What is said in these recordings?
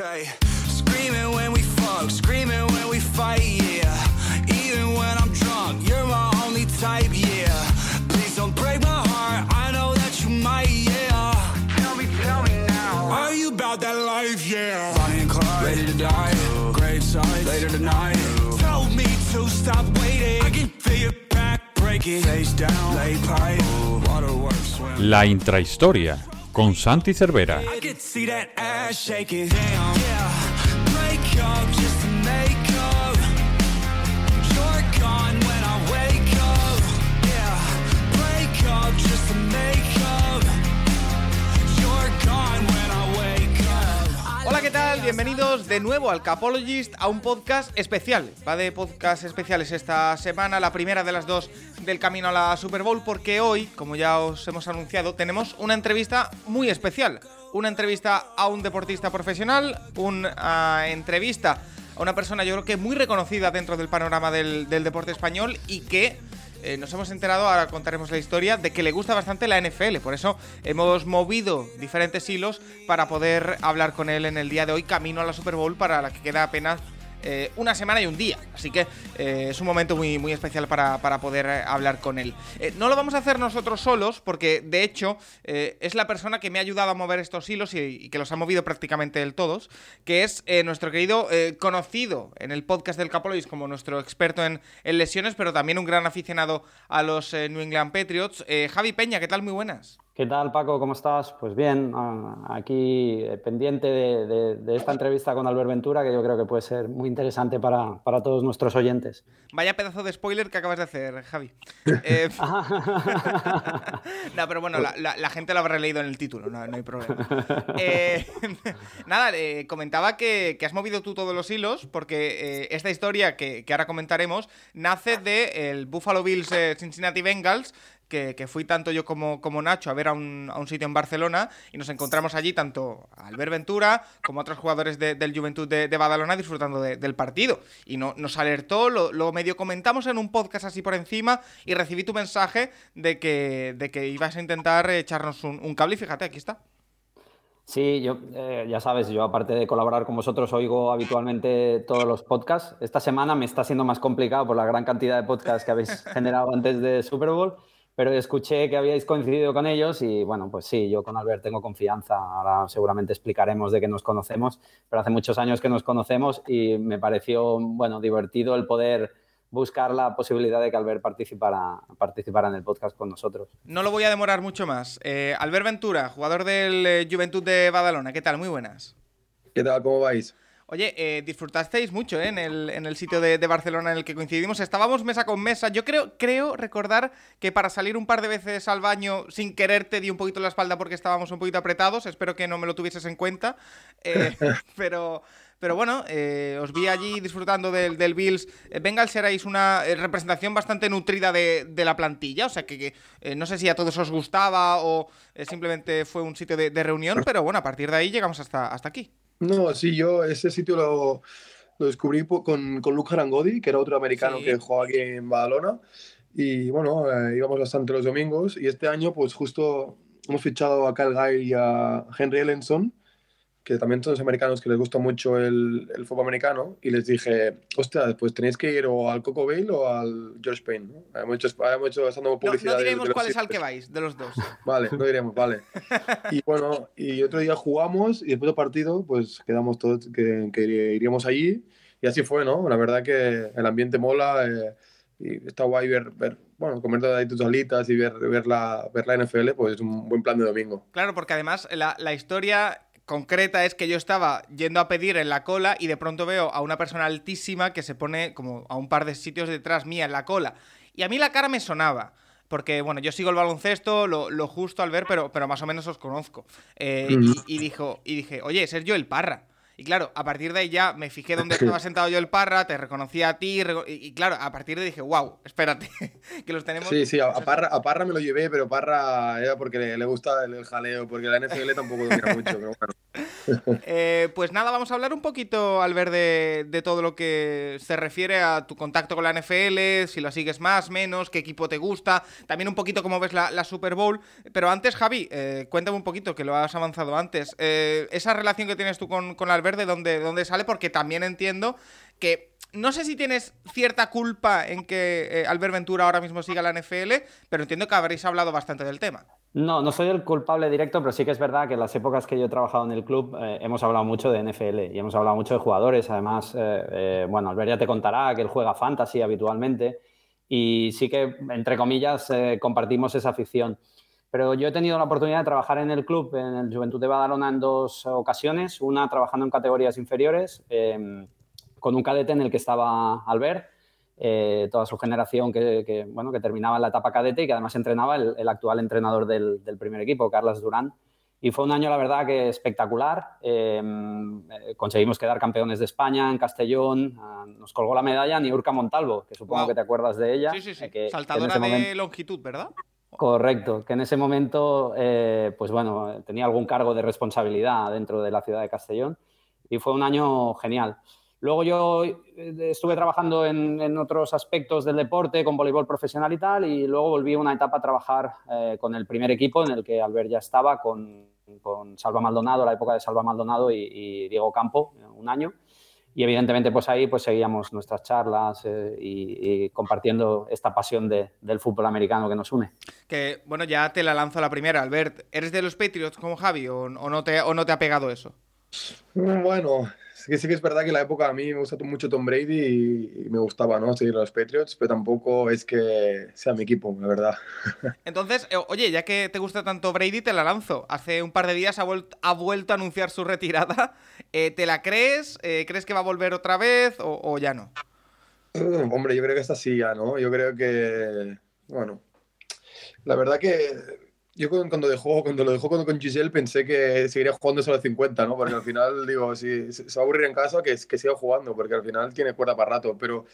Okay, screaming when we fuck, screaming when we fight, yeah. Even when I'm drunk, you're my only type, yeah. Please don't break my heart, I know that you might, yeah. Tell me, tell me now. Are you about that life, yeah? Bonnie and Clyde, ready to die. Grave side, later tonight. Tell me to stop waiting. I can feel your back breaking. Face down, lay pipe, waterworks. swim. La intrahistoria con Santi Cervera. Bienvenidos de nuevo al Capologist, a un podcast especial. Va de podcast especiales esta semana, la primera de las dos del camino a la Super Bowl, porque hoy, como ya os hemos anunciado, tenemos una entrevista muy especial. Una entrevista a un deportista profesional, una entrevista a una persona yo creo que muy reconocida dentro del panorama del, del deporte español y que eh, nos hemos enterado, ahora contaremos la historia, de que le gusta bastante la NFL. Por eso hemos movido diferentes hilos para poder hablar con él en el día de hoy, camino a la Super Bowl, para la que queda apenas eh, una semana y un día. Así que eh, es un momento muy, muy especial para, para poder eh, hablar con él. No lo vamos a hacer nosotros solos, porque de hecho es la persona que me ha ayudado a mover estos hilos y, que los ha movido prácticamente del todos, que es nuestro querido conocido en el podcast del Capolois como nuestro experto en, en lesiones, pero también un gran aficionado a los New England Patriots. Javi Peña, ¿qué tal? Muy buenas. ¿Qué tal, Paco? ¿Cómo estás? Pues bien, ah, aquí eh, pendiente de, de- de esta entrevista con Albert Ventura, que yo creo que puede ser muy interesante para, para todos nuestros oyentes. Vaya pedazo de spoiler que acabas de hacer, Javi. Eh, no, pero bueno, la, la- la gente lo habrá leído en el título, no, no hay problema. Eh, nada, eh, comentaba que, que has movido tú todos los hilos, porque esta historia que, que ahora comentaremos nace de el Buffalo Bills Cincinnati Bengals. Que, fui tanto yo como, como Nacho a ver a un, a un sitio en Barcelona y nos encontramos allí tanto Albert Ventura como otros jugadores de- del Juventud de, Badalona disfrutando de- del partido. Y no, nos alertó, lo, medio comentamos en un podcast así por encima y recibí tu mensaje de que, de que ibas a intentar echarnos un, un cable y fíjate, aquí está. Sí, yo, eh, ya sabes, yo aparte de colaborar con vosotros, oigo habitualmente todos los podcasts. Esta semana me está siendo más complicado por la gran cantidad de podcasts que habéis generado antes de Super Bowl, pero escuché que habíais coincidido con ellos y bueno, pues sí, yo con Albert tengo confianza. Ahora seguramente explicaremos de que nos conocemos, pero hace muchos años que nos conocemos y me pareció, bueno, divertido el poder buscar la posibilidad de que Albert participara, participara en el podcast con nosotros. No lo voy a demorar mucho más. Eh, Albert Ventura, jugador del eh, Juventud de Badalona, ¿qué tal? Muy buenas. ¿Qué tal? ¿Cómo vais? Oye, eh, disfrutasteis mucho ¿eh? en, el, en el sitio de, de Barcelona en el que coincidimos. Estábamos mesa con mesa. Yo creo, creo recordar que para salir un par de veces al baño sin querer te di un poquito la espalda porque estábamos un poquito apretados. Espero que no me lo tuvieses en cuenta. Eh, pero, pero bueno, os vi allí disfrutando del, del Bills. Bengals erais una representación bastante nutrida de, de la plantilla. O sea que, que, no sé si a todos os gustaba o simplemente fue un sitio de, de reunión. Pero bueno, a partir de ahí llegamos hasta, hasta aquí. No, sí, yo ese sitio lo, lo descubrí con, con Luke Harangodi, que era otro americano Sí. que jugaba aquí en Badalona. Y bueno, eh, íbamos bastante los domingos. Y este año, pues justo hemos fichado a Kyle Guy y a Henry Ellenson, que también son los americanos que les gusta mucho el, el fútbol americano. Y les dije, ostras, pues tenéis que ir o al Coco Bale o al George Payne. ¿no? Hemos hecho, hemos hecho No, publicidad. no diremos cuál es al que vais, de los dos. Vale, no diremos, vale. Y bueno, y otro día jugamos y después del partido, pues quedamos todos que, que iríamos allí. Y así fue, ¿no? La verdad que el ambiente mola eh, y está guay ver, ver, bueno, comer ahí tus alitas y ver, ver, la, ver la NFL, pues es un buen plan de domingo. Claro, porque además la, la historia concreta es que yo estaba yendo a pedir en la cola y de pronto veo a una persona altísima que se pone como a un par de sitios detrás mía en la cola. Y a mí la cara me sonaba. Porque, bueno, yo sigo el baloncesto, lo, lo justo al ver, pero, pero más o menos os conozco. Eh, y, y dijo, y dije, oye, Sergio el Parra. Y claro, a partir de ahí ya me fijé dónde estaba sentado yo el Parra, te reconocía a ti, y, claro, a partir de ahí dije, wow, espérate, que los tenemos... Sí, sí, a, a Parra, a Parra me lo llevé, pero Parra era porque le, le gusta el, el jaleo, porque la NFL tampoco domina mucho, pero bueno. Eh, pues nada, vamos a hablar un poquito, al de, de todo lo que se refiere a tu contacto con la NFL, si la sigues más, menos, qué equipo te gusta, también un poquito cómo ves la, Super Bowl. Pero antes, Javi, eh, cuéntame un poquito, que lo has avanzado antes, eh, esa relación que tienes tú con, con Albert, dónde, dónde sale? Porque también entiendo que no sé si tienes cierta culpa en que eh, Albert Ventura ahora mismo siga la NFL, pero entiendo que habréis hablado bastante del tema. No, no soy el culpable directo, pero sí que es verdad que en las épocas que yo he trabajado en el club eh, hemos hablado mucho de NFL y hemos hablado mucho de jugadores. Además, eh, bueno, Albert ya te contará que él juega fantasy habitualmente y sí que, entre comillas, compartimos esa afición. Pero yo he tenido la oportunidad de trabajar en el club, en el Juventud de Badalona, en dos ocasiones. Una trabajando en categorías inferiores em, con un cadete en el que estaba Albert, eh, toda su generación que, bueno, que terminaba la etapa cadete y que además entrenaba el, actual entrenador del, primer equipo, Carlos Durán. Y fue un año, la verdad, que espectacular. Eh, conseguimos quedar campeones de España en Castellón. Ah, nos colgó la medalla Niurka Montalvo, que supongo que te acuerdas de ella. Sí, sí, sí. Que, Saltadora de longitud, ¿verdad? Correcto, que en ese momento, eh, pues bueno, tenía algún cargo de responsabilidad dentro de la ciudad de Castellón. Y fue un año genial. Luego yo eh, estuve trabajando en, otros aspectos del deporte, con voleibol profesional y tal, y luego volví una etapa a trabajar eh, con el primer equipo en el que Albert ya estaba, con, Salva Maldonado, la época de Salva Maldonado y, Diego Campo, un año. Y evidentemente pues ahí pues seguíamos nuestras charlas eh, y, compartiendo esta pasión del fútbol americano que nos une. Que bueno, ya te la lanzo la primera, Albert. ¿Eres de los Patriots como Javi o, no, te, o no te ha pegado eso? Bueno, Sí que, sí que es verdad que la época a mí me gusta mucho Tom Brady y, me gustaba, ¿no? Seguir a los Patriots, pero tampoco es que sea mi equipo, la verdad. Entonces, eh, oye, ya que te gusta tanto Brady, te la lanzo. Hace un par de días ha, ha vuelto a anunciar su retirada. Eh, ¿Te la crees? Eh, ¿Crees que va a volver otra vez o, ya no? hombre, yo creo que esta sí ya, ¿no? Yo creo que, bueno, la verdad que yo cuando, dejó, cuando lo dejó con, con Giselle pensé que seguiría jugando solo 50, ¿no? Porque al final, digo, si se va a aburrir en casa, que, que siga jugando, porque al final tiene cuerda para rato. Pero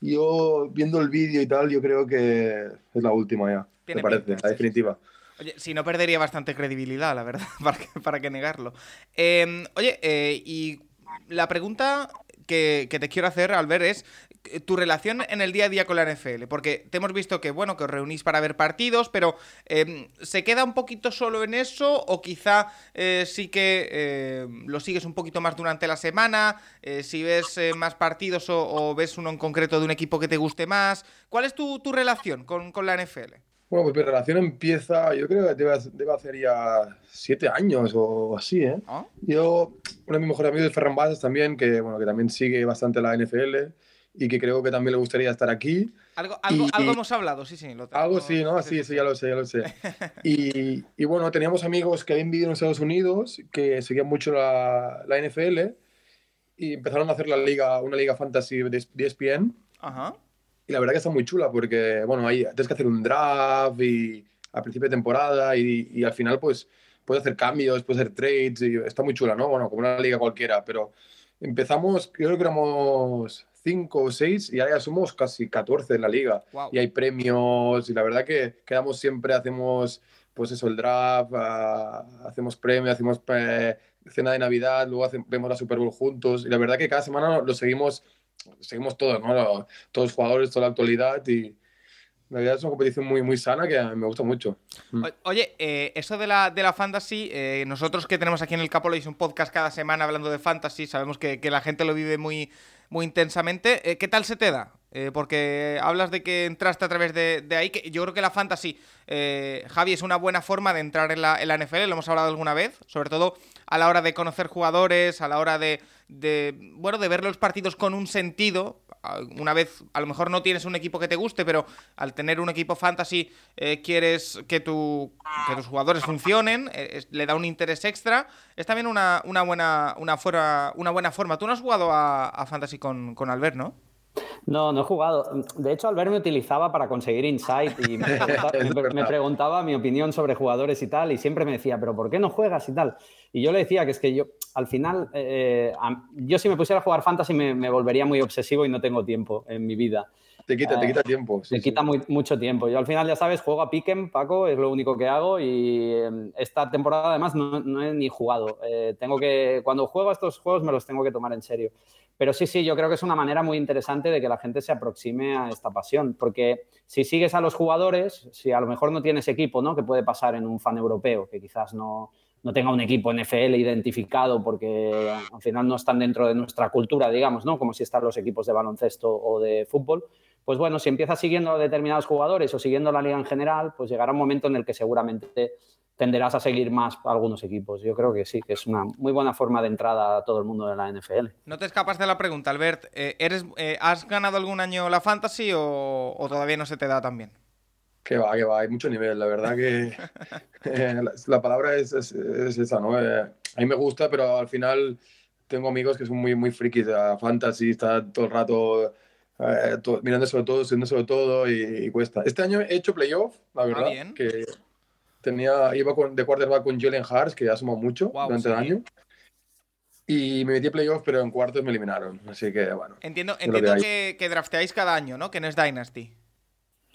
yo, viendo el vídeo y tal, yo creo que es la última ya, me parece, la definitiva. Oye, si no perdería bastante credibilidad, la verdad, para que, para que negarlo. Em, oye, eh, y la pregunta que, te quiero hacer, Albert, es eh, tu relación en el día a día con la NFL, porque te hemos visto que, bueno, que os reunís para ver partidos, pero em, ¿se queda un poquito solo en eso o quizá eh, sí que em, lo sigues un poquito más durante la semana? Eh, si ves más partidos o, ves uno en concreto de un equipo que te guste más, ¿cuál es tu, relación con, la NFL? Bueno, pues mi relación empieza, yo creo que debe, hacer ya siete años o así, ¿eh? ¿Ah? Yo, uno de mis mejores amigos es Ferran Bass también, que, bueno, que también sigue bastante la NFL y que creo que también le gustaría estar aquí. Algo, algo, algo hemos hablado, sí, sí. Lo algo sí, ¿no? Sí, sí, ya lo sé, ya lo sé. y, y, bueno, teníamos amigos que habían vivido en Estados Unidos, que seguían mucho la, la, NFL y empezaron a hacer la liga, una liga fantasy de ESPN. Ajá. Y la verdad que está muy chula porque, bueno, ahí tienes que hacer un draft y a principio de temporada y, y al final pues puedes hacer cambios, puedes hacer trades y está muy chula, ¿no? Bueno, como una liga cualquiera, pero empezamos, creo que éramos 5 o 6 y ahora ya somos casi 14 en la liga. Y hay premios y la verdad que quedamos siempre, hacemos pues eso, el draft, ah, hacemos premios, hacemos eh, cena de Navidad, luego vemos la Super Bowl juntos y la verdad que cada semana lo seguimos, seguimos todos, ¿no? Todos los jugadores, toda la actualidad y, la verdad es una competición muy, muy sana que me gusta mucho. Oye, eh, eso de la, de la fantasy, eh, nosotros que tenemos aquí en el Capolois un podcast cada semana hablando de fantasy, sabemos que, que la gente lo vive muy, muy intensamente. Eh, ¿Qué tal se te da? Porque hablas de que entraste a través de, ahí, que yo creo que la fantasy, Javi, es una buena forma de entrar en la, en la, NFL, lo hemos hablado alguna vez, sobre todo a la hora de conocer jugadores, a la hora de, bueno, de ver los partidos con un sentido, una vez a lo mejor no tienes un equipo que te guste, pero al tener un equipo fantasy eh, quieres que, tu, que tus jugadores funcionen, eh, le da un interés extra. Es también una, una, buena, una, fuera, una buena forma. Tú no has jugado a, fantasy con, con Albert, ¿no? No, no he jugado. De hecho, Albert me utilizaba para conseguir insight y me preguntaba, mi opinión sobre jugadores y tal, y siempre me decía, pero ¿por qué no juegas y tal? Y yo le decía que es que yo, al final, eh, yo si me pusiera a jugar fantasy me, volvería muy obsesivo y no tengo tiempo en mi vida. Te quita, te Eh, quita tiempo. sí, te sí. quita muy- mucho tiempo. Yo al final, ya sabes, juego a Piquen, Paco, es lo único que hago y eh, esta temporada además no, no he ni jugado. Eh, tengo que, cuando juego a estos juegos me los tengo que tomar en serio. Pero sí, sí, yo creo que es una manera muy interesante de que la gente se aproxime a esta pasión, porque si sigues a los jugadores, si a lo mejor no tienes equipo, ¿no? Que puede pasar en un fan europeo, que quizás no, no tenga un equipo NFL identificado porque al final no están dentro de nuestra cultura, digamos, ¿no? Como si están los equipos de baloncesto o de fútbol. Pues bueno, si empiezas siguiendo a determinados jugadores o siguiendo la liga en general, pues llegará un momento en el que seguramente tenderás a seguir más a algunos equipos. Yo creo que sí, que es una muy buena forma de entrada a todo el mundo de la NFL. No te escapas de la pregunta, Albert. Eh, ¿eres, eh, ¿Has ganado algún año la Fantasy o, o todavía no se te da tan bien? Que va, que va, hay mucho nivel, la verdad que eh, la, la palabra es, es- es esa, ¿no? Eh, a mí me gusta, pero al final tengo amigos que son muy, muy frikis a fantasy, está todo el rato eh, to- mirando sobre todo, haciendo sobre todo y, y cuesta. Este año he hecho playoff, la verdad, bien. que tenía, iba con, de quarterback con Jalen Hurts, que ha sumado mucho Guau, durante el sí. año. Y me metí a playoff, pero en cuartos me eliminaron, así que bueno. Entiendo, que entiendo hay. que, que drafteáis cada año, ¿no? Que no es Dynasty.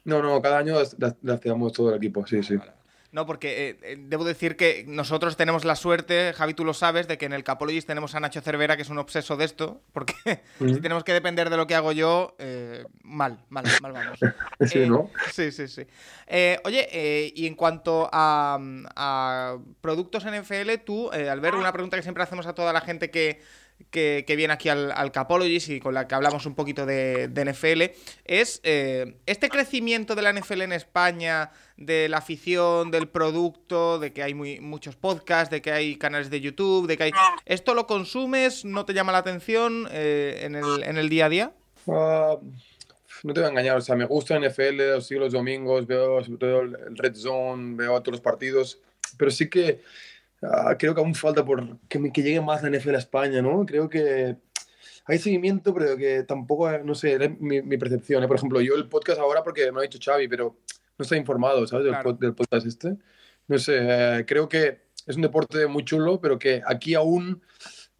No, no, cada año drafteamos todo el equipo, sí, sí. Vale, vale. No, porque eh, eh, debo decir que nosotros tenemos la suerte, Javi, tú lo sabes, de que en el Capologist tenemos a Nacho Cervera, que es un obseso de esto, porque si tenemos que depender de lo que hago yo, eh, mal, mal, mal vamos. Sí, Eh, ¿no? Sí, sí, sí. Eh, oye, eh, y en cuanto a, a productos NFL, tú, eh, al ver una pregunta que siempre hacemos a toda la gente que, que, viene aquí al, al Capologist y con la que hablamos un poquito de, NFL, es eh, este crecimiento de la NFL en España, de la afición, del producto, de que hay muchos podcasts, de que hay canales de YouTube, de que hay... ¿Esto lo consumes? ¿No te llama la atención eh, en, el, día a día? Ah, no te voy a engañar, o sea, me gusta NFL, los sigo los domingos, veo sobre todo el Red Zone, veo los partidos, pero sí que ah, creo que aún falta por que, que llegue más la NFL a España, ¿no? Creo que hay seguimiento, pero que tampoco, eh, no sé, es mi, mi percepción. ¿eh? Por ejemplo, yo el podcast ahora, porque me lo ha dicho Xavi, pero no estoy informado, ¿sabes? Del, Claro. del podcast este. No sé, eh, creo que es un deporte muy chulo, pero que aquí aún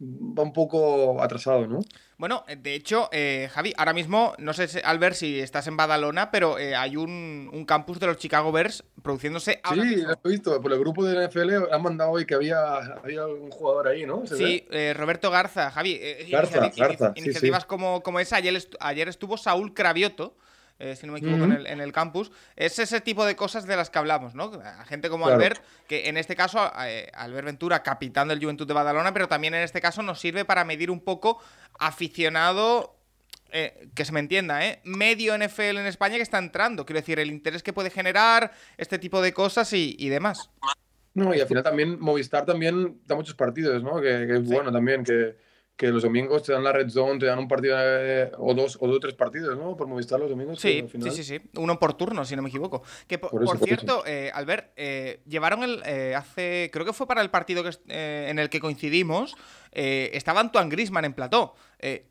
va un poco atrasado, ¿no? Bueno, eh, de hecho, eh, Javi, ahora mismo, no sé, si- Albert, si estás en Badalona, pero eh, hay un, un campus de los Chicago Bears produciéndose ahora Sí, mismo. lo he visto. Por el grupo de la NFL han mandado hoy que había, había un jugador ahí, ¿no? ¿Se Sí, eh, Roberto Garza, Javi. eh, Garza, Garza, sí, iniciativas sí. Como, como esa. Ayer, ayer estuvo Saúl Cravioto, eh, si no me equivoco, en, el, en el campus. Es ese tipo de cosas de las que hablamos, ¿no? A gente como Claro. Albert, que en este caso, eh, Albert Ventura, capitán del Juventud de Badalona, pero también en este caso nos sirve para medir un poco aficionado. eh, que se me entienda, ¿eh? Medio NFL en España que está entrando. Quiero decir, el interés que puede generar, este tipo de cosas y, y demás. No, y al final también Movistar también da muchos partidos, ¿no? Que, que es Sí. bueno también, que, que los domingos te dan la red zone, te dan un partido eh, o dos o dos tres partidos, ¿no? Por Movistar los domingos. Sí, final- sí, sí, sí. Uno por turno, si no me equivoco. Que por, Por eso, por por cierto, eh, Albert, eh, llevaron el eh, hace, creo que fue para el partido que, eh, en el que coincidimos, estaba Antoine Grisman en plató.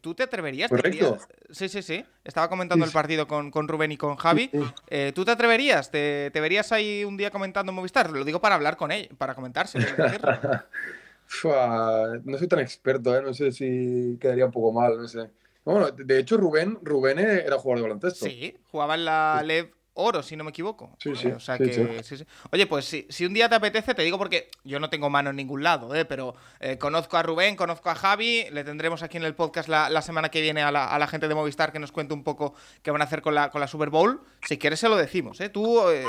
¿Tú te atreverías? Correcto. Sí, sí, sí. Estaba comentando Sí, el partido con, con Rubén y con Javi. Sí. Eh, ¿Tú te atreverías? ¿Te, te verías ahí un día comentando en Movistar? Lo digo para hablar con él, para comentárselo. Fua, no soy tan experto, ¿eh? No sé si quedaría un poco mal, no sé. Bueno, de hecho Rubén, Rubén era jugador de baloncesto. Sí, jugaba en la LEV Oro, si no me equivoco. Sí, sí, Eh, o sea sí, que, sí. sí, sí. Oye, pues si, si un día te apetece, te digo porque yo no tengo mano en ningún lado, ¿eh? pero eh, conozco a Rubén, conozco a Javi, le tendremos aquí en el podcast la, la semana que viene a la, a la gente de Movistar que nos cuente un poco qué van a hacer con la, con la Super Bowl. Si quieres se lo decimos, ¿eh? Tú, eh,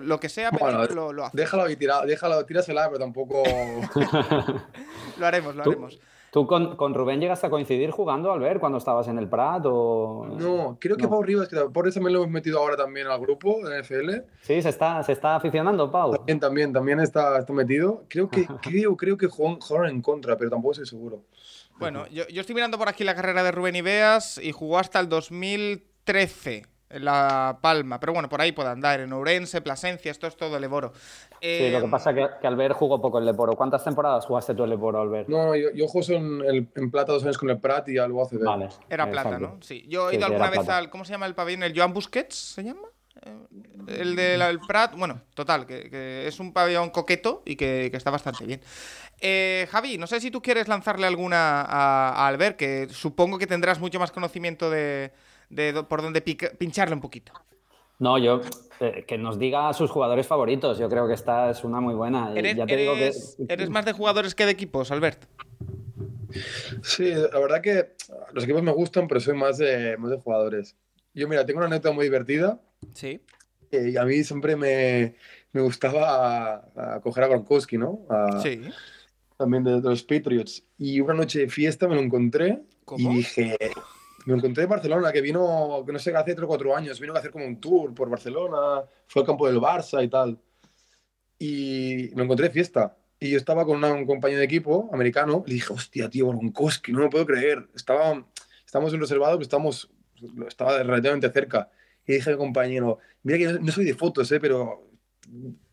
lo que sea, Bueno, lo, lo haces. Déjalo ahí tirado, déjalo, tírasela, pero tampoco. Lo haremos, lo Tú- haremos. ¿Tú con, con Rubén llegaste a coincidir jugando, Albert, cuando estabas en el Prat? O... No, creo que No. Pau Rivas, que por eso también lo hemos metido ahora también al grupo de NFL. Sí, se está, se está aficionando, Pau. También, también, también está, está metido. Creo que, creo, creo que jugaron jugaron en contra, pero tampoco estoy seguro. Bueno, yo, yo estoy mirando por aquí la carrera de Rubén Ibeas y jugó hasta el 2013 en La Palma. Pero bueno, por ahí puede andar, en Ourense, Plasencia, esto es todo el Eboro. Sí, lo que pasa es que, que Albert jugó poco el Leporo. ¿Cuántas temporadas jugaste tú el Leporo, Albert? No, no, yo, yo juego en, el- en plata dos años con el Prat y algo hace Vale. Era plata, exacto. ¿no? Sí. Yo he ido sí, alguna vez plata. al. ¿Cómo se llama el pabellón? ¿El Joan Busquets se llama? Eh, El del Prat. Bueno, total, que, que es un pabellón coqueto y que, que está bastante bien. Eh, Javi, no sé si tú quieres lanzarle alguna a, a Albert, que supongo que tendrás mucho más conocimiento de, de por dónde pincharle un poquito. No, yo eh, que nos diga a sus jugadores favoritos. Yo creo que esta es una muy buena. ¿Eres, ya te digo que... ¿Eres más de jugadores que de equipos, Albert? Sí, la verdad que los equipos me gustan, pero soy más de, más de jugadores. Yo, mira, tengo una anécdota muy divertida. Sí. y a mí siempre me, me gustaba a, coger a Gronkowski, ¿no? sí. También de, los Patriots. Y una noche de fiesta me lo encontré y dije, me encontré en Barcelona, que vino, no sé, hace 3 o 4 años, vino a hacer como un tour por Barcelona, fue al campo del Barça y tal. Y me encontré de fiesta. Y yo estaba con un compañero de equipo americano, le dije, hostia, tío, Gronkowski, no me puedo creer. Estaba, estábamos en reservado, pero estamos, estaba relativamente cerca. Y dije a mi compañero, mira que no soy de fotos, ¿eh? pero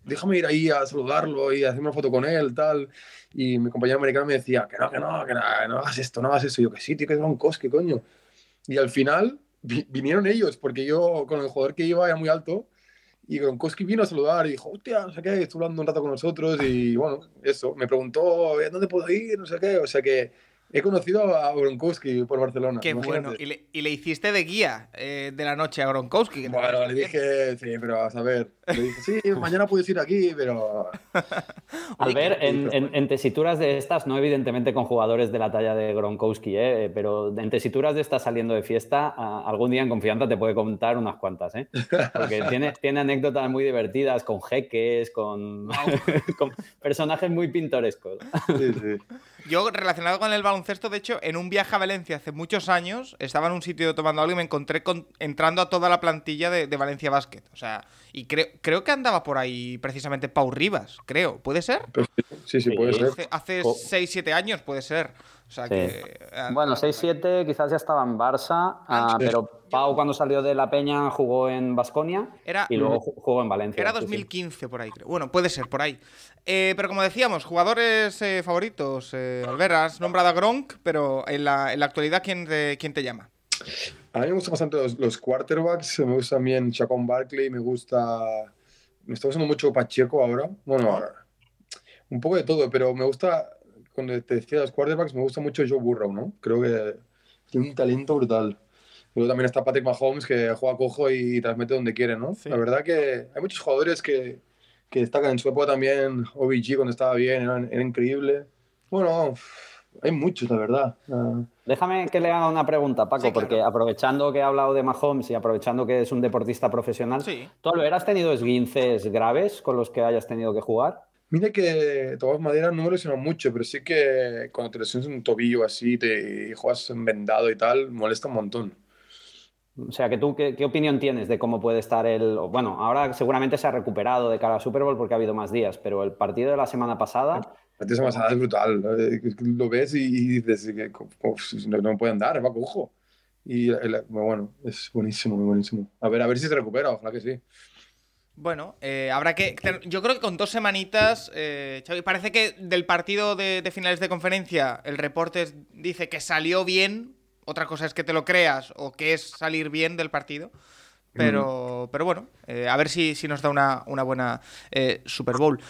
déjame ir ahí a saludarlo y a hacer una foto con él, tal. Y mi compañero americano me decía, que no, que no, que no, no hagas esto, no hagas eso. Y yo, que sí, tío, que es Gronkowski, coño. Y al final vinieron ellos, porque yo con el jugador que iba era muy alto. Y Gronkowski vino a saludar y dijo, hostia, no sé qué, estuvo hablando un rato con nosotros. Y bueno, eso, me preguntó, ¿dónde puedo ir? No sé qué. O sea que He conocido a Gronkowski por Barcelona. Qué bueno. Y le, hiciste de guía eh, de la noche a Gronkowski. Bueno, le dije, sí, pero a saber. Le dije, sí, mañana puedes ir aquí, pero. Al ver, en, tesituras de estas, no evidentemente con jugadores de la talla de Gronkowski, eh, pero en tesituras de estas saliendo de fiesta, algún día en confianza te puede contar unas cuantas, ¿eh? Porque tiene, tiene anécdotas muy divertidas con jeques, con, con personajes muy pintorescos. Sí, sí. Yo, relacionado con el baloncesto, de hecho, en un viaje a Valencia hace muchos años, estaba en un sitio tomando algo y me encontré entrando a toda la plantilla de, Valencia Basket. O sea, y creo, creo que andaba por ahí precisamente Pau Rivas, creo. ¿Puede ser? Sí, sí, puede ser. Hace 6-7 años, puede ser. Eh, bueno, 6-7 quizás ya estaba en Barça, ah, pero Pau cuando salió de la Peña jugó en Basconia y luego jugó en Valencia. Era 2015 por ahí, creo. Bueno, puede ser por ahí. Eh, pero como decíamos, jugadores eh, favoritos. Eh, Albert, has nombrado a Gronk, pero en la, actualidad, ¿quién te, ¿quién te llama? A mí me gustan bastante los, quarterbacks, me gusta también Chacón Barkley, me gusta... Me está gustando mucho Pacheco ahora. Bueno, un poco de todo, pero me gusta cuando te decía los quarterbacks, me gusta mucho Joe Burrow, ¿no? Creo que tiene un talento brutal. Luego también está Patrick Mahomes, que juega cojo y transmite donde quiere, ¿no? La verdad que hay muchos jugadores que, que destacan en su época también. OBG cuando estaba bien, era, increíble. Bueno, hay muchos, la verdad. Ah. Déjame que le haga una pregunta, Paco, porque aprovechando que he hablado de Mahomes y aprovechando que es un deportista profesional, sí. ¿tú, Albert, has tenido esguinces graves con los que hayas tenido que jugar? Mira que todas Madera no me lesionó mucho, pero sí que cuando te lesionas un tobillo así te, y juegas vendado y tal, molesta un montón. O sea, que tú, ¿qué, opinión tienes de cómo puede estar el... Bueno, ahora seguramente se ha recuperado de cara a Super Bowl porque ha habido más días, pero el partido de la semana pasada... El partido de la semana pasada es brutal. Lo ves y, dices que no, no, puede andar, va cojo. Y bueno, es buenísimo, muy buenísimo. A ver, a ver si se recupera, ojalá que sí. Bueno, eh, habrá que. Yo creo que con dos semanitas. Eh, parece que del partido de, finales de conferencia, el reporte dice que salió bien. Otra cosa es que te lo creas o que es salir bien del partido. Pero, pero bueno, eh, a ver si, si, nos da una, una buena Super Bowl.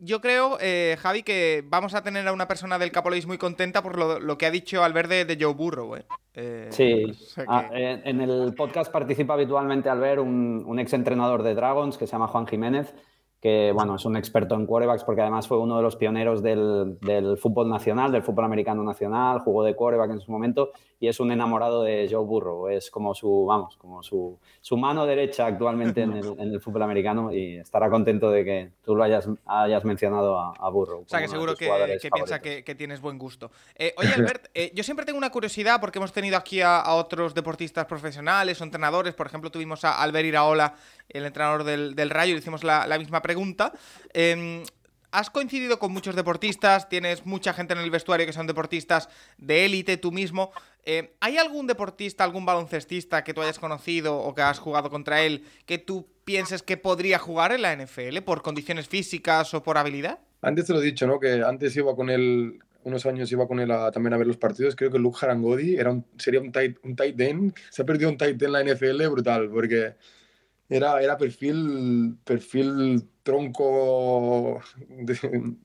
Yo creo, eh, Javi, que vamos a tener a una persona del Capolis muy contenta por lo, que ha dicho al verde de Joe Burrow. ¿eh? eh sí, ah, en el podcast participa habitualmente Albert, un, un ex entrenador de Dragons que se llama Juan Jiménez que bueno, es un experto en quarterbacks porque además fue uno de los pioneros del, fútbol nacional, del fútbol americano nacional, jugó de quarterback en su momento y es un enamorado de Joe Burrow, es como su, vamos, como su, su mano derecha actualmente en el, fútbol americano y estará contento de que tú lo hayas, hayas mencionado a, Burrow. O sea, que seguro que, piensa que, tienes buen gusto. Eh, oye, Albert, eh, yo siempre tengo una curiosidad porque hemos tenido aquí a, a, otros deportistas profesionales o entrenadores, por ejemplo, tuvimos a Albert Iraola el entrenador del, Rayo, le hicimos la, misma pregunta. Em, has coincidido con muchos deportistas, tienes mucha gente en el vestuario que son deportistas de élite, tú mismo. Em, ¿Hay algún deportista, algún baloncestista que tú hayas conocido o que has jugado contra él que tú pienses que podría jugar en la NFL por condiciones físicas o por habilidad? Antes te lo he dicho, ¿no? Que antes iba con él, unos años iba con él también a ver los partidos. Creo que Luke Harangodi era un, sería un tight, un tight end. Se ha perdido un tight end en la NFL brutal, porque era, era perfil, perfil tronco, de-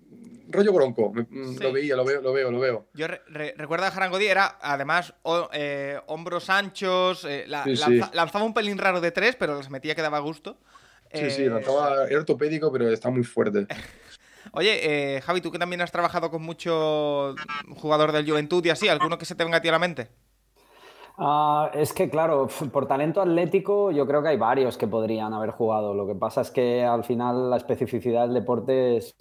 rollo bronco. Mm, Sí. Lo veía, lo veo, lo veo, lo veo. Yo re- re- recuerdo a Harangodi, era además o- eh, hombros anchos, eh, la- Sí, sí. lanza- lanzaba un pelín raro de tres, pero los metía que daba gusto. Sí, sí, Eh, lanzaba- era ortopédico, pero está muy fuerte. Oye, Javi, tú que también has trabajado con mucho jugador del Juventud y así, ¿alguno que se te venga a ti a la mente? Ah, es que, claro, por talento atlético yo creo que hay varios que podrían haber jugado. Lo que pasa es que al final la especificidad del deporte es,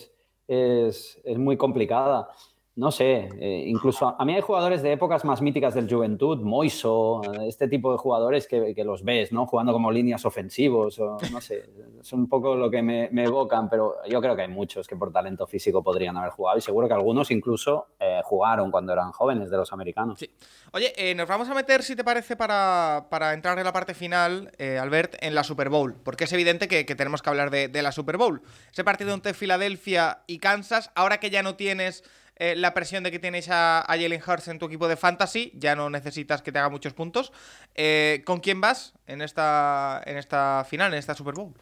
es- es muy complicada. No sé, eh, incluso a, mí hay jugadores de épocas más míticas del Juventud, Moiso, eh, este tipo de jugadores que, los ves, ¿no? Jugando como líneas ofensivos, o no sé, es un poco lo que me, evocan, pero yo creo que hay muchos que por talento físico podrían haber jugado y seguro que algunos incluso eh, jugaron cuando eran jóvenes de los americanos. Sí. Oye, nos vamos a meter, si te parece, para, para entrar en la parte final, Albert, en la Super Bowl, porque es evidente que, que tenemos que hablar de, de la Super Bowl. Ese partido entre Filadelfia y Kansas, ahora que ya no tienes eh, la presión de que tienes a, a Jalen Hurts en tu equipo de fantasy, ya no necesitas que te haga muchos puntos. eh, ¿Con quién vas en esta, en esta final, en esta Super Bowl?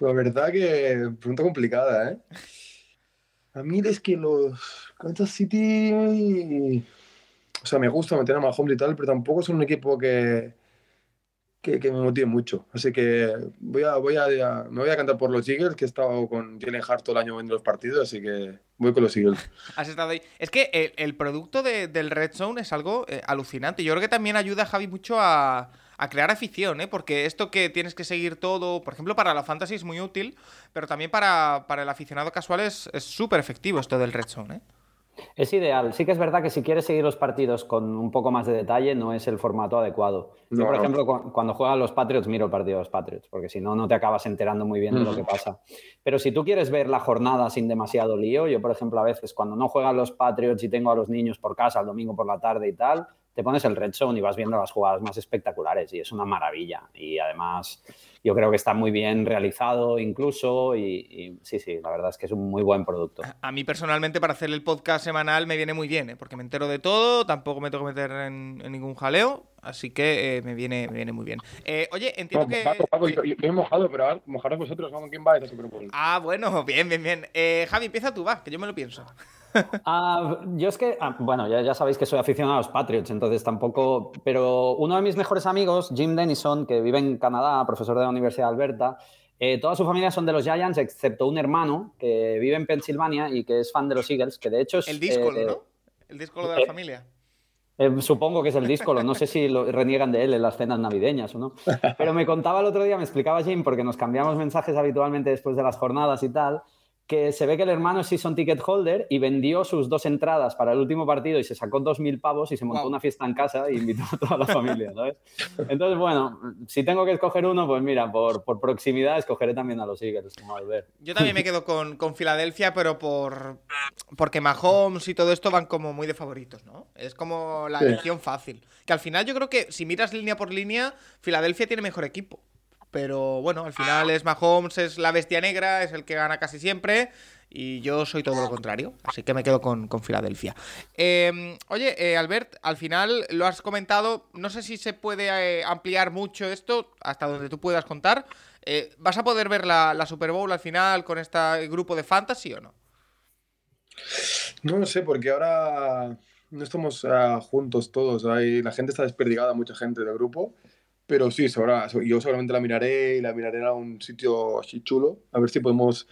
La verdad que pregunta complicada, ¿eh? A mí es que los Kansas City... O sea, me gusta meter a Mahomes y tal, pero tampoco son un equipo que, que, que me motive mucho. Así que voy a, voy a, me voy a cantar por los Eagles, que he estado con Jalen Hart todo el año viendo los partidos, así que voy con los Eagles. Has estado ahí. Es que el, producto de- del Red Zone es algo eh, alucinante. Yo creo que también ayuda a Javi mucho a, a crear afición, ¿eh? Porque esto que tienes que seguir todo, por ejemplo, para la fantasy es muy útil, pero también para, para el aficionado casual es es súper efectivo esto del Red Zone, ¿eh? Es ideal. Sí que es verdad que si quieres seguir los partidos con un poco más de detalle, no es el formato adecuado. Yo, No, por ejemplo, cu- cuando juegan los Patriots, miro el partido de los Patriots, porque si no, no te acabas enterando muy bien de lo que pasa. Pero si tú quieres ver la jornada sin demasiado lío, yo, por ejemplo, a veces cuando no juegan los Patriots y tengo a los niños por casa el domingo por la tarde y tal, te pones el Red Zone y vas viendo las jugadas más espectaculares y es una maravilla. Y además, yo creo que está muy bien realizado incluso y, y sí, sí, la verdad es que es un muy buen producto. A mí personalmente para hacer el podcast semanal me viene muy bien, ¿eh? Porque me entero de todo, tampoco me tengo que meter en, en ningún jaleo, así que eh, me, viene, me viene muy bien. Eh, oye, entiendo No, que... Paco, Paco, yo, yo he mojado, pero ahora mojaros vosotros, ¿con quién vais a Super Bowl? Ah, bueno, bien, bien, bien. Eh, Javi, empieza tú, va, que yo me lo pienso. Ah, yo es que, ah, bueno, ya, ya sabéis que soy aficionado a los Patriots, entonces tampoco, pero uno de mis mejores amigos, Jim Denison, que vive en Canadá, profesor de la Universidad de Alberta, eh, toda su familia son de los Giants, excepto un hermano que vive en Pensilvania y que es fan de los Eagles, que de hecho es... El disco, eh, ¿no? El disco de la eh, familia. eh, supongo que es el disco, no sé si lo reniegan de él en las cenas navideñas o no. Pero me contaba el otro día, me explicaba Jim, porque nos cambiamos mensajes habitualmente después de las jornadas y tal, que se ve que el hermano es season ticket holder y vendió sus dos entradas para el último partido y se sacó 2.000 pavos y se montó una fiesta en casa e invitó a toda la familia, ¿sabes? Entonces, bueno, si tengo que escoger uno, pues mira, por, por proximidad escogeré también a los Eagles, como Albert. Yo también me quedo con, con Filadelfia, pero por porque Mahomes y todo esto van como muy de favoritos, ¿no? Es como la Sí. elección fácil. Que al final yo creo que si miras línea por línea, Filadelfia tiene mejor equipo. Pero bueno, al final es Mahomes, es la bestia negra, es el que gana casi siempre. Y yo soy todo lo contrario. Así que me quedo con, con Filadelfia. Eh, oye, eh, Albert, al final lo has comentado. No sé si se puede eh, ampliar mucho esto hasta donde tú puedas contar. Eh, ¿Vas a poder ver la, la Super Bowl al final con este grupo de fantasy o no? No lo sé, porque ahora no estamos ah, juntos todos. Hay, la gente está desperdigada, mucha gente del grupo. Pero sí, so- yo seguramente la miraré y la miraré a un sitio así chulo. A ver si podemos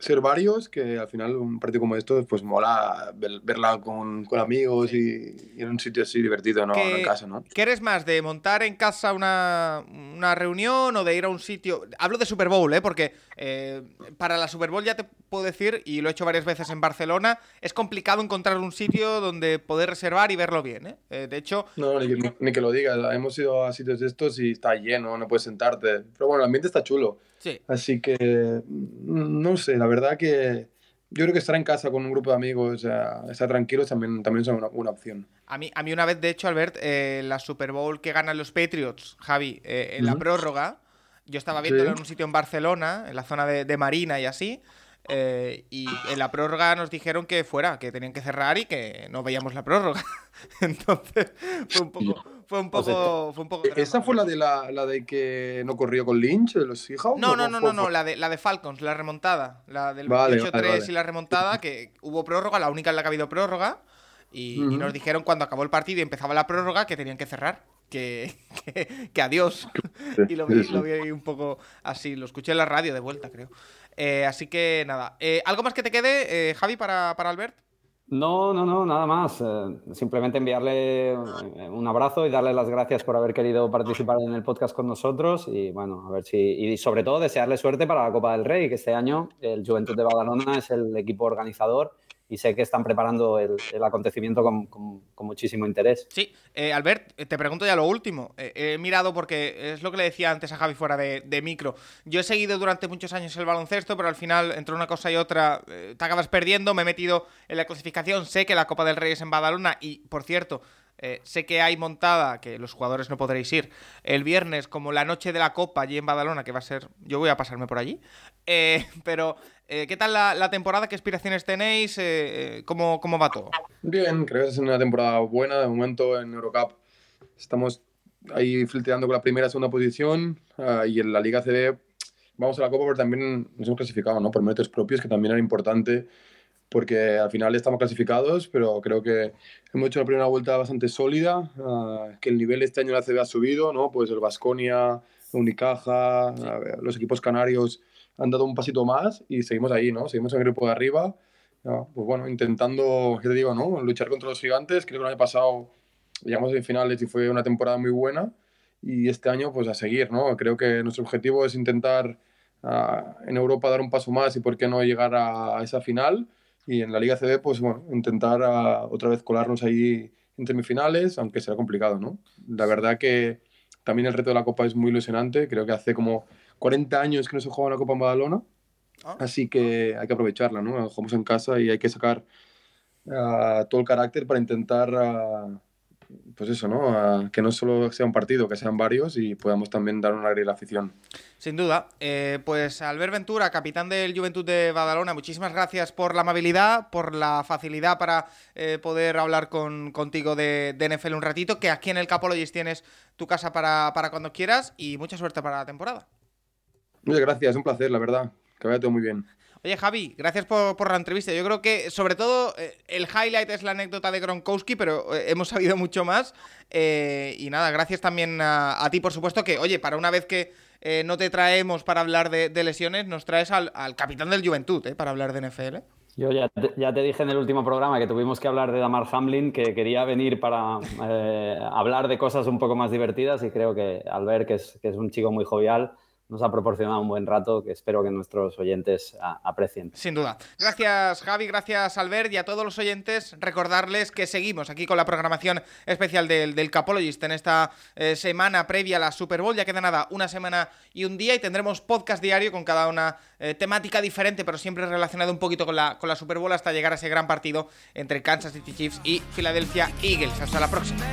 ser varios, que al final un partido como esto, pues mola ver- verla con, con amigos y, y en un sitio así divertido, no, en casa, ¿no? ¿Qué eres más, de montar en casa una, una reunión o de ir a un sitio? Hablo de Super Bowl, ¿eh? Porque eh, para la Super Bowl ya te puedo decir, y lo he hecho varias veces en Barcelona, es complicado encontrar un sitio donde poder reservar y verlo bien, ¿eh? Eh, de hecho, No, ni que, ni- ni que lo digas. Hemos ido a sitios de estos y está lleno, no puedes sentarte. Pero bueno, el ambiente está chulo. Sí. Así que, mm, no sé, la verdad que yo creo que estar en casa con un grupo de amigos, eh, estar tranquilos también, también es una, una opción. A mí, a mí una vez, de hecho, Albert, eh, la Super Bowl que ganan los Patriots, Javi, eh, en la prórroga, yo estaba viéndolo Sí. en un sitio en Barcelona, en la zona de, de Marina y así, eh, y en la prórroga nos dijeron que fuera, que tenían que cerrar y que no veíamos la prórroga. Entonces fue un poco, fue un poco, fue un poco ¿Esa fue la de la, la, de que no corrió con Lynch, de los Seahawks? No, no, no, no, no, la de, la de Falcons, la remontada, la del 28-3 y la remontada, que hubo prórroga, la única en la que ha habido prórroga. Y, y, nos dijeron cuando acabó el partido y empezaba la prórroga que tenían que cerrar que, que, adiós. y lo vi, lo vi, un poco así, lo escuché en la radio de vuelta, creo. Eh, así que nada. Eh, ¿Algo más que te quede, eh, Javi, para, para Albert? No, no, no, nada más. simplemente enviarle un abrazo y darle las gracias por haber querido participar en el podcast con nosotros y bueno, a ver si y sobre todo desearle suerte para la Copa del Rey, que este año el Juventud de Badalona es el equipo organizador y sé que están preparando el, acontecimiento con, muchísimo interés. Sí, eh, Albert, te pregunto ya lo último. Eh, he mirado porque es lo que le decía antes a Javi fuera de, micro. Yo he seguido durante muchos años el baloncesto, pero al final, entre una cosa y otra, eh, te acabas perdiendo. Me he metido en la clasificación. Sé que la Copa del Rey es en Badalona y, por cierto, sé que hay montada, que los jugadores no podréis ir, el viernes como la noche de la Copa allí en Badalona, que va a ser, yo voy a pasarme por allí, pero eh, ¿Qué tal la, temporada? ¿Qué aspiraciones tenéis? Eh, eh, ¿cómo, ¿cómo, va todo? Bien, creo que es una temporada buena. De momento en Eurocup estamos ahí filtrando con la primera segunda posición ah, y en la Liga CD vamos a la Copa pero también nos hemos clasificado ¿no? por méritos propios, que también era importante porque al final estamos clasificados, pero creo que hemos hecho la primera vuelta bastante sólida, ah, que el nivel este año en la CB ha subido, ¿no? Pues el Vasconia, Unicaja, los equipos canarios han dado un pasito más y seguimos ahí, ¿no? Seguimos en el grupo de arriba, pues bueno, intentando, ¿qué te digo, no? Luchar contra los gigantes. Creo que el año pasado llegamos a finales y fue una temporada muy buena y este año pues a seguir, ¿no? Creo que nuestro objetivo es intentar ah, en Europa dar un paso más y por qué no llegar a, esa final y en la Liga CB pues bueno, intentar ah, otra vez colarnos ahí en semifinales, aunque será complicado, ¿no? La verdad que también el reto de la Copa es muy ilusionante, creo que hace como 40 años que no se juega una Copa en Badalona, ah. así que hay que aprovecharla, ¿no? Jugamos en casa y hay que sacar uh, todo el carácter para intentar, uh, pues eso, ¿no? que no solo sea un partido, que sean varios y podamos también dar una alegría a la afición. Sin duda. Eh, pues Albert Ventura, capitán del Juventud de Badalona, muchísimas gracias por la amabilidad, por la facilidad para eh, poder hablar con, contigo de, de, NFL un ratito, que aquí en el Capologist tienes tu casa para, para cuando quieras y mucha suerte para la temporada. Muchas gracias, un placer, la verdad. Que vaya todo muy bien. Oye, Javi, gracias por, la entrevista. Yo creo que, sobre todo, eh, el highlight es la anécdota de Gronkowski, pero eh, hemos sabido mucho más. Eh, y nada, gracias también a, ti, por supuesto, que, oye, para una vez que no te traemos para hablar de, lesiones, nos traes al, capitán del Juventud, para hablar de NFL. Yo ya te, dije en el último programa que tuvimos que hablar de Damar Hamlin, que quería venir para hablar de cosas un poco más divertidas y creo que al ver que es un chico muy jovial, nos ha proporcionado un buen rato que espero que nuestros oyentes aprecien. Sin duda. Gracias Javi, gracias Albert y a todos los oyentes recordarles que seguimos aquí con la programación especial del, del Capologist en esta eh, semana previa a la Super Bowl. Ya queda nada, una semana y un día y tendremos podcast diario con cada una eh, temática diferente, pero siempre relacionado un poquito con la, con la Super Bowl hasta llegar a ese gran partido entre Kansas City Chiefs y Philadelphia Eagles. Hasta la próxima.